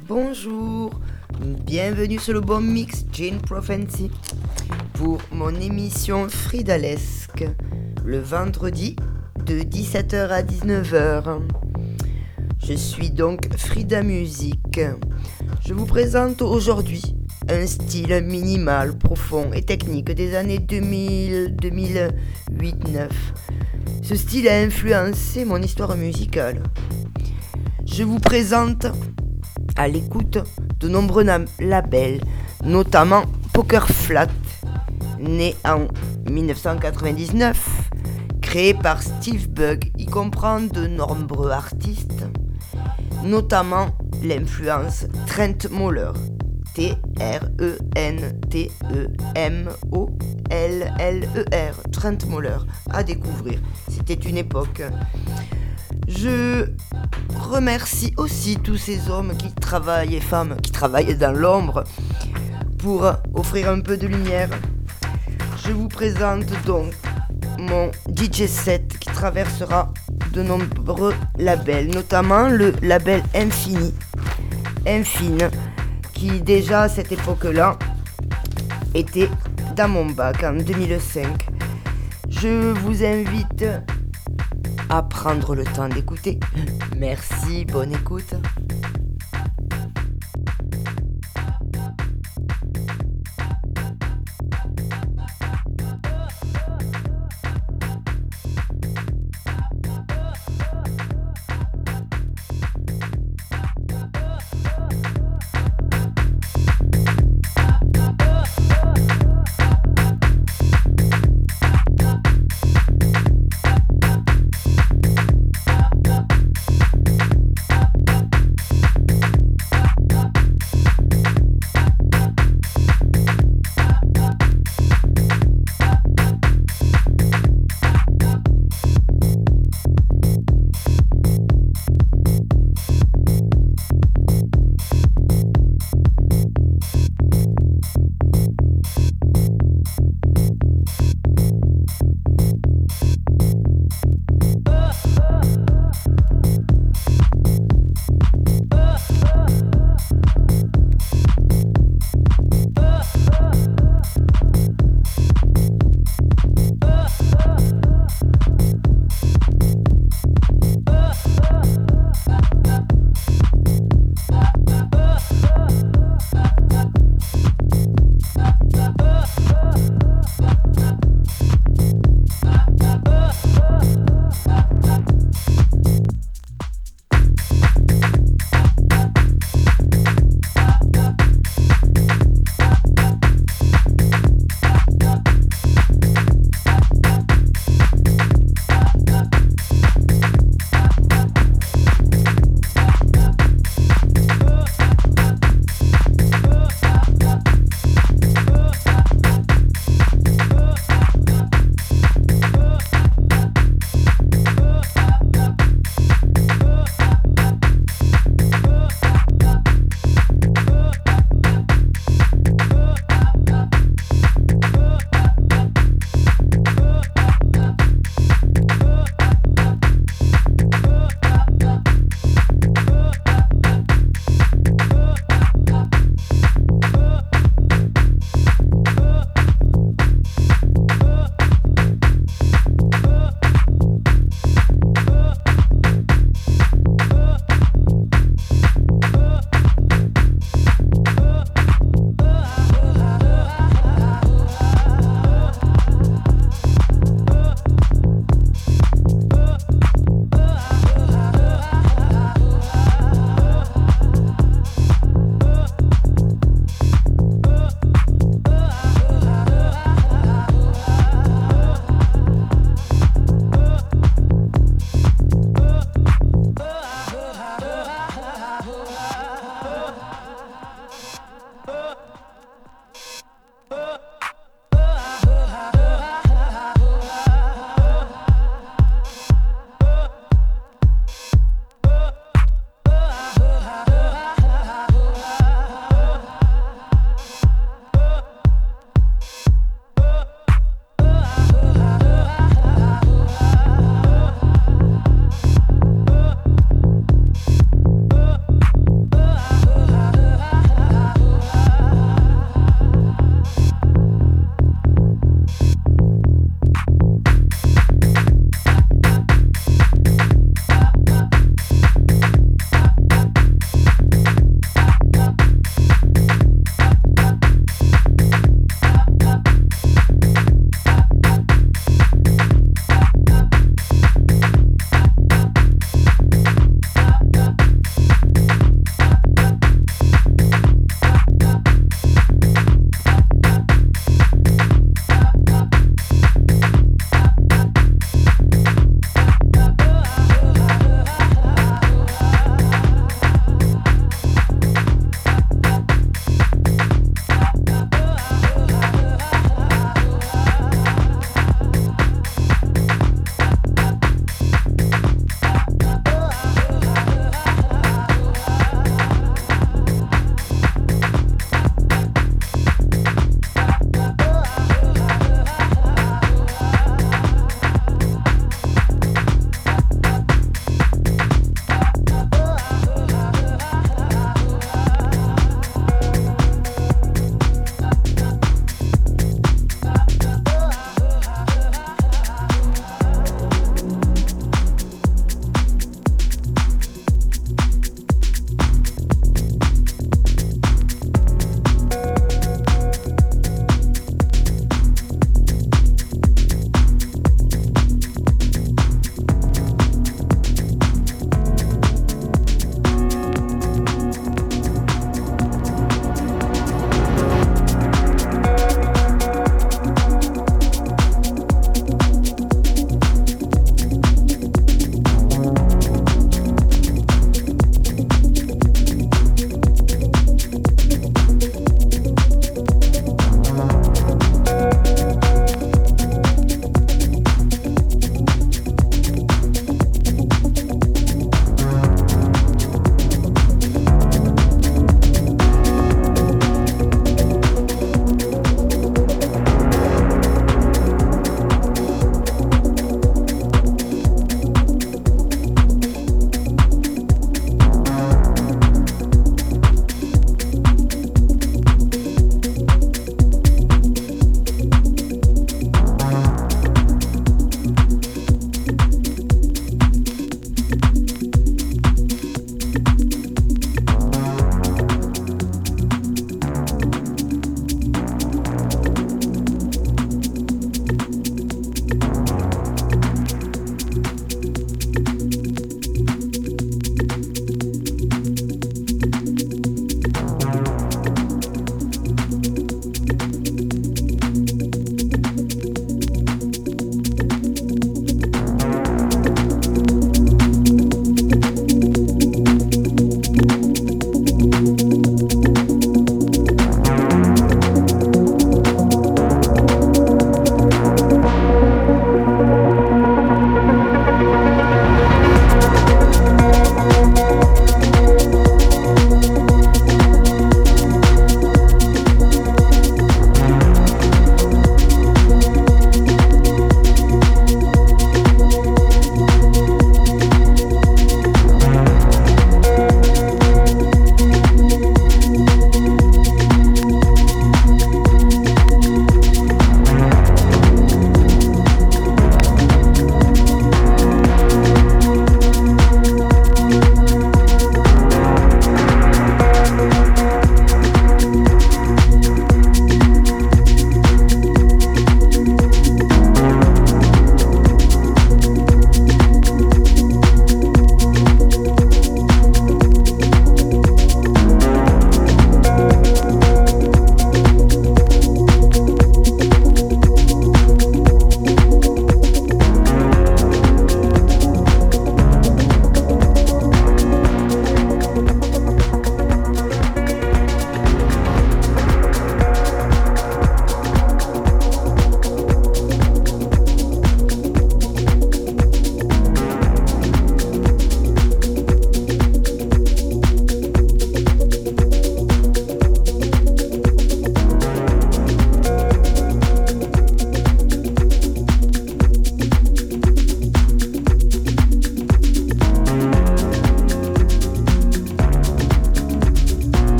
Bonjour, bienvenue sur le bon mix Gene Prophecy pour mon émission Fridalesque le vendredi de 17h à 19h. Je suis donc Frida Music. Je vous présente aujourd'hui un style minimal, profond et technique des années 2000-2008-9. Ce style a influencé mon histoire musicale. Je vous présente à l'écoute de nombreux labels, notamment Poker Flat, né en 1999, créé par Steve Bug. Il comprend de nombreux artistes, notamment l'influence Trent Moller. T-R-E-N-T-E-M-O-L-L-E-R. Trent Moller. À découvrir. C'était une époque. Je remercie aussi tous ces hommes qui travaillent et femmes qui travaillent dans l'ombre pour offrir un peu de lumière. Je vous présente donc mon DJ set qui traversera de nombreux labels, notamment le label Infini, Infine, qui déjà à cette époque-là était dans mon bac en 2005. Je vous invite à prendre le temps d'écouter. Merci, bonne écoute.